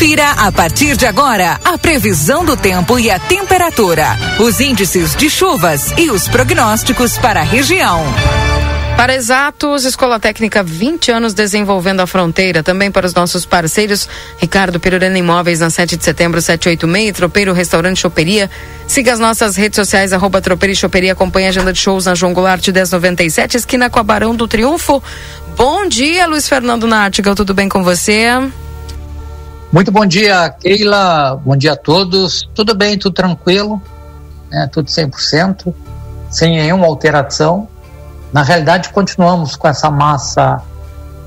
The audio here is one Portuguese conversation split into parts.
Confira a partir de agora a previsão do tempo e a temperatura, os índices de chuvas e os prognósticos para a região. Para Exatos, Escola Técnica 20 anos desenvolvendo a fronteira. Também para os nossos parceiros, Ricardo Perurena Imóveis na 7 de setembro, 786, Tropeiro Restaurante Choperia. Siga as nossas redes sociais, arroba Tropeiro e Choperia. Acompanhe a agenda de shows na João Goulart 1097, esquina com a Barão do Triunfo. Bom dia, Luiz Fernando Nartigal, tudo bem com você? Muito bom dia, Keila. Bom dia a todos. Tudo bem, tudo tranquilo, né? tudo 100%, sem nenhuma alteração. Na realidade, continuamos com essa massa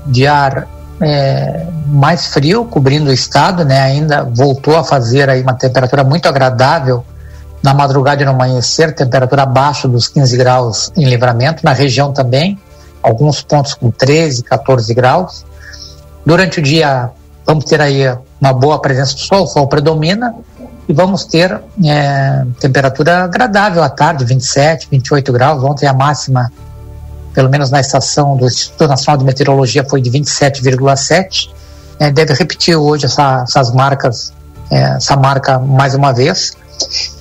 de ar é, mais frio cobrindo o estado, né? Ainda voltou a fazer aí uma temperatura muito agradável na madrugada e no amanhecer, temperatura abaixo dos 15 graus em livramento, na região também, alguns pontos com 13, 14 graus. Durante o dia, vamos ter aí uma boa presença do sol, o sol predomina e vamos ter é, temperatura agradável à tarde, 27, 28 graus. Ontem a máxima, pelo menos na estação do Instituto Nacional de Meteorologia, foi de 27,7. É, deve repetir hoje essa, essas marcas, é, essa marca mais uma vez.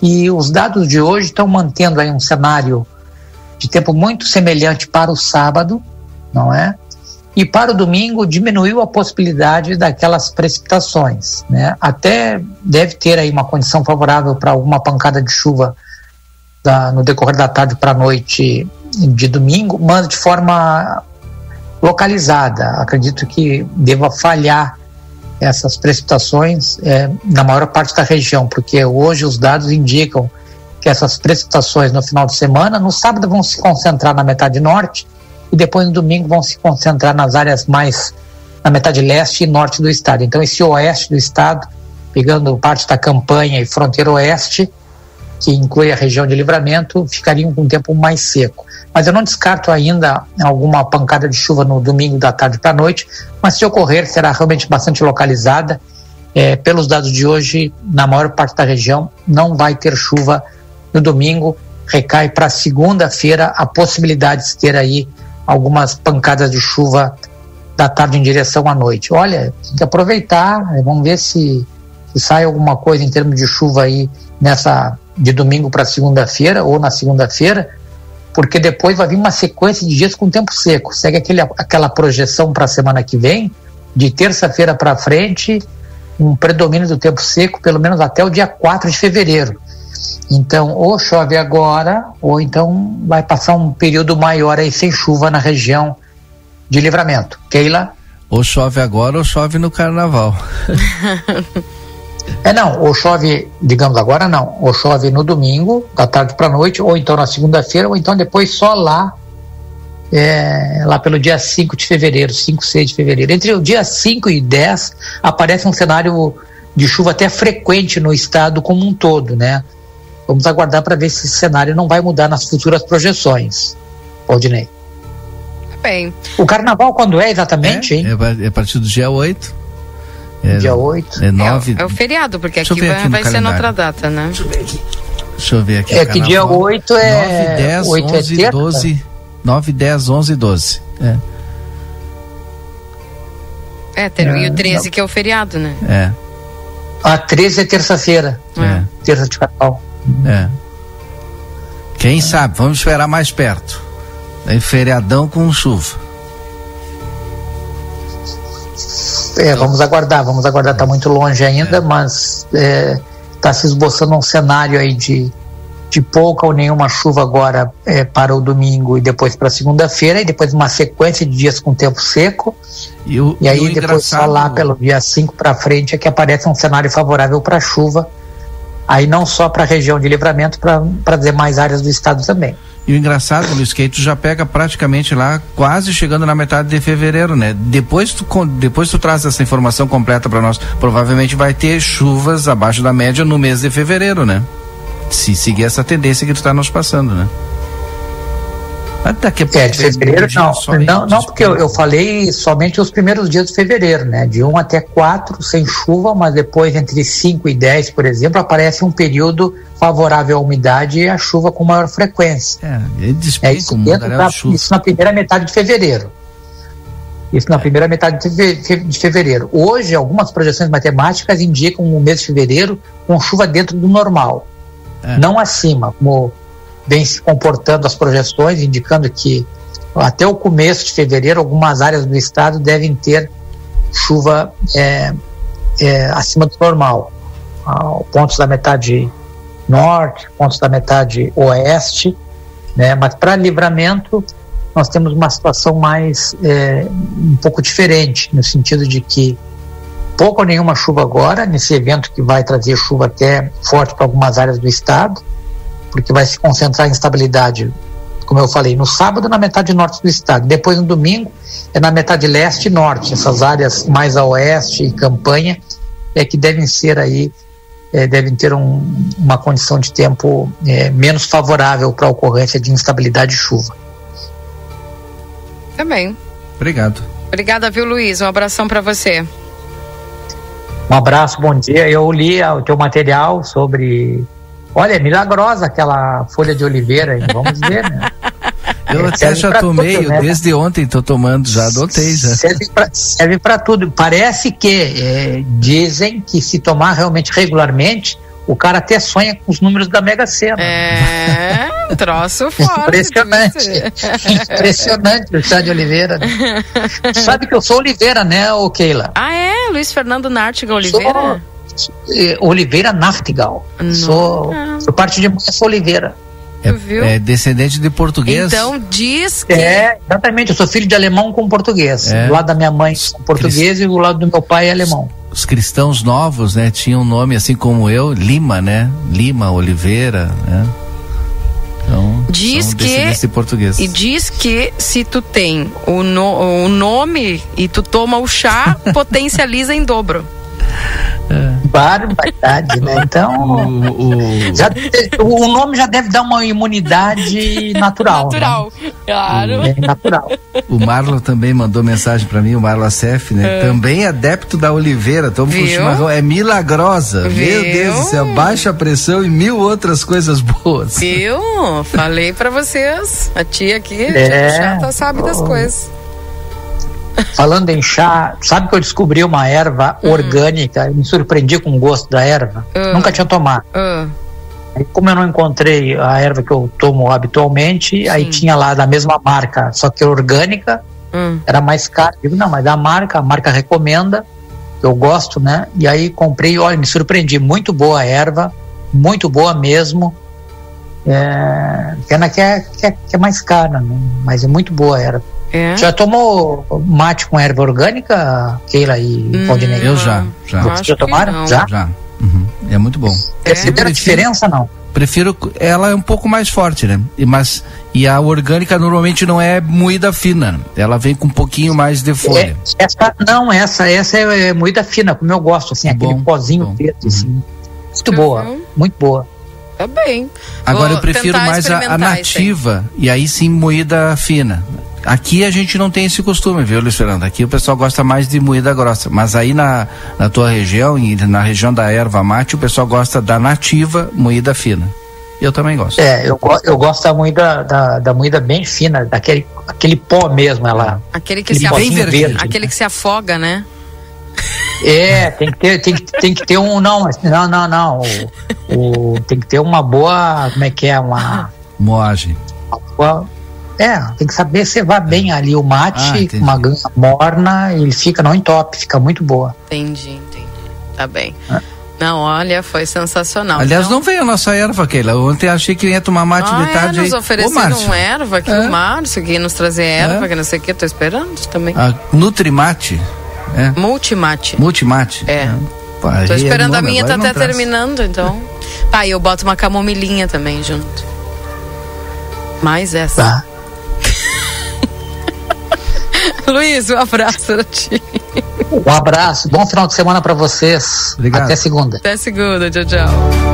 E os dados de hoje estão mantendo aí um cenário de tempo muito semelhante para o sábado, não é? E para o domingo diminuiu a possibilidade daquelas precipitações, né? Até deve ter aí uma condição favorável para alguma pancada de chuva da, no decorrer da tarde para a noite de domingo, mas de forma localizada. Acredito que deva falhar essas precipitações é, na maior parte da região, porque hoje os dados indicam que essas precipitações no final de semana, no sábado vão se concentrar na metade norte e depois no domingo vão se concentrar nas áreas mais na metade leste e norte do estado. Então esse oeste do estado, pegando parte da campanha e fronteira oeste, que inclui a região de livramento, ficariam com um tempo mais seco. Mas eu não descarto ainda alguma pancada de chuva no domingo da tarde para a noite, mas se ocorrer será realmente bastante localizada. É, pelos dados de hoje, na maior parte da região, não vai ter chuva no domingo. Recai para segunda-feira a possibilidade de ter aí algumas pancadas de chuva da tarde em direção à noite. Olha, tem que aproveitar, né? vamos ver se, se sai alguma coisa em termos de chuva aí nessa de domingo para segunda-feira ou na segunda-feira, porque depois vai vir uma sequência de dias com tempo seco. Segue aquele, aquela projeção para a semana que vem, de terça-feira para frente, um predomínio do tempo seco, pelo menos até o dia 4 de fevereiro. Então, ou chove agora, ou então vai passar um período maior aí sem chuva na região de livramento. Keila? Ou chove agora ou chove no carnaval. é não, ou chove, digamos agora não, ou chove no domingo, da tarde para noite, ou então na segunda-feira, ou então depois só lá, é, lá pelo dia 5 de fevereiro, 5, 6 de fevereiro. Entre o dia 5 e 10 aparece um cenário de chuva até frequente no estado como um todo, né? Vamos aguardar para ver se esse cenário não vai mudar nas futuras projeções. Valdinei. Bem. O carnaval quando é exatamente, é, hein? É, a partir do dia 8. É, dia 8. É, 9... é, é o feriado, porque aqui vai, aqui vai ser noutra data, né? Deixa eu ver aqui. Deixa eu ver aqui. É que dia 8 é. 9, 10, 8 11, é 12. 9, 10, 11 12. É. É, ter, e o 13 não. que é o feriado, né? É. A 13 é terça-feira. É. Terça de carnaval. É. Quem sabe? Vamos esperar mais perto. Em feriadão com chuva. É, vamos aguardar, vamos aguardar, está muito longe ainda, é. mas está é, tá se esboçando um cenário aí de, de pouca ou nenhuma chuva agora é, para o domingo e depois para segunda-feira, e depois uma sequência de dias com tempo seco. E, o, e aí e depois só lá pelo dia 5 para frente é que aparece um cenário favorável para chuva aí não só para a região de livramento, para demais áreas do estado também. E o engraçado, Luiz, que tu já pega praticamente lá, quase chegando na metade de fevereiro, né? Depois tu, depois tu traz essa informação completa para nós. Provavelmente vai ter chuvas abaixo da média no mês de fevereiro, né? Se seguir essa tendência que tu está nos passando, né? Daqui a pouco. É, de fevereiro não. Não, não porque eu, eu, falei somente os primeiros dias de fevereiro, né? De 1 até 4 sem chuva, mas depois entre 5 e 10, por exemplo, aparece um período favorável à umidade e a chuva com maior frequência. É, é, é isso, dentro da, isso na primeira metade de fevereiro. Isso na primeira metade de fevereiro. Hoje, algumas projeções matemáticas indicam o mês de fevereiro com chuva dentro do normal, é. não acima, como vem se comportando as projeções, indicando que até o começo de fevereiro algumas áreas do estado devem ter chuva é, é, acima do normal. Ah, pontos da metade norte, pontos da metade oeste, né? mas para livramento nós temos uma situação mais é, um pouco diferente, no sentido de que pouco ou nenhuma chuva agora, nesse evento que vai trazer chuva até forte para algumas áreas do estado, porque vai se concentrar em estabilidade, como eu falei, no sábado na metade norte do estado, depois no domingo é na metade leste e norte, essas áreas mais a oeste e campanha é que devem ser aí é, devem ter um, uma condição de tempo é, menos favorável para a ocorrência de instabilidade de chuva. Também. Obrigado. Obrigada, viu, Luiz? Um abração para você. Um abraço, bom dia. Eu li o teu material sobre. Olha, é milagrosa aquela folha de oliveira, hein? vamos ver, né? Eu até já tomei, tudo, né? desde ontem estou tomando, já adotei já. Serve para tudo. Parece que é, dizem que se tomar realmente regularmente, o cara até sonha com os números da Mega Sena. É, troço forte. Impressionante. Impressionante o chá de Oliveira. Né? Sabe que eu sou Oliveira, né, ô Keila? Ah, é? Luiz Fernando Nartigal Oliveira? Sou, Oliveira Nartigal. Sou, sou parte de sou Oliveira. É, é, descendente de português. Então diz que. É, exatamente. Eu sou filho de alemão com português. É. Do lado da minha mãe com português Crist... e do lado do meu pai é alemão os cristãos novos, né, tinham um nome assim como eu, Lima, né? Lima, Oliveira, né? Então, diz que português. e diz que se tu tem o, no, o nome e tu toma o chá, potencializa em dobro. É. Barbaridade, né? Então, o, o... Já, o nome já deve dar uma imunidade natural. Né? Natural, né? claro. É natural. O Marlon também mandou mensagem para mim, o Marlon Acef, né? É. Também adepto da Oliveira, com chimarrão, é milagrosa. Viu? Meu Deus do céu, baixa pressão e mil outras coisas boas. Viu? Falei para vocês, a tia aqui, é. chata sabe das coisas. Falando em chá, sabe que eu descobri uma erva uhum. orgânica, me surpreendi com o gosto da erva. Uhum. Nunca tinha tomado. Uhum. como eu não encontrei a erva que eu tomo habitualmente, Sim. aí tinha lá da mesma marca, só que orgânica, hum. era mais caro. Digo, não, mas da marca, a marca recomenda, eu gosto, né? E aí comprei, olha, me surpreendi, muito boa a erva, muito boa mesmo. É, pena que é, que é, que é mais cara, né? mas é muito boa a erva. É. Já tomou mate com erva orgânica, Keila e hum, Valdinei? Eu já, já. Vocês já tomaram? Já? Já. Uhum. É muito bom. É. Você a diferença não? Prefiro, ela é um pouco mais forte, né? E, mas, e a orgânica normalmente não é moída fina, ela vem com um pouquinho mais de folha. É, essa, não, essa, essa é, é moída fina, como eu gosto, assim, bom, aquele pozinho bom. preto, assim. Uhum. Muito boa, uhum. muito boa. Tá bem. Agora Vou eu prefiro mais a, a nativa, e aí sim moída fina. Aqui a gente não tem esse costume, viu, Luiz Fernando? Aqui o pessoal gosta mais de moída grossa. Mas aí na, na tua região, e na região da erva mate, o pessoal gosta da nativa moída fina. Eu também gosto. É, eu, eu gosto da moída, da, da moída bem fina, daquele aquele pó mesmo, ela. Aquele que, aquele se, afoga, verde, aquele que se afoga, né? É, tem que ter, tem que, tem que ter um. Não, não, não, não. O, o, tem que ter uma boa. Como é que é? Uma. Moagem. Uma, é, tem que saber cevar bem ali o mate, ah, uma ganha morna, ele fica, não entope, fica muito boa. Entendi, entendi. Tá bem. É. Não, olha, foi sensacional. Aliás, então... não veio a nossa erva, Keila. Ontem achei que ia tomar mate ah, de tarde. É, nos ofereceram uma erva aqui, é. o Márcio, que ia nos trazer erva, é. que não sei o que, tô esperando também. A Nutrimate. É. Multimate. Multimate. É. é. Pá, tô esperando a minha, tá até traz. terminando, então. Pai, eu boto uma camomilinha também junto. Mais essa. Tá. Luiz, um abraço pra ti. Um abraço, bom final de semana para vocês. Obrigado. Até segunda. Até segunda, tchau, tchau.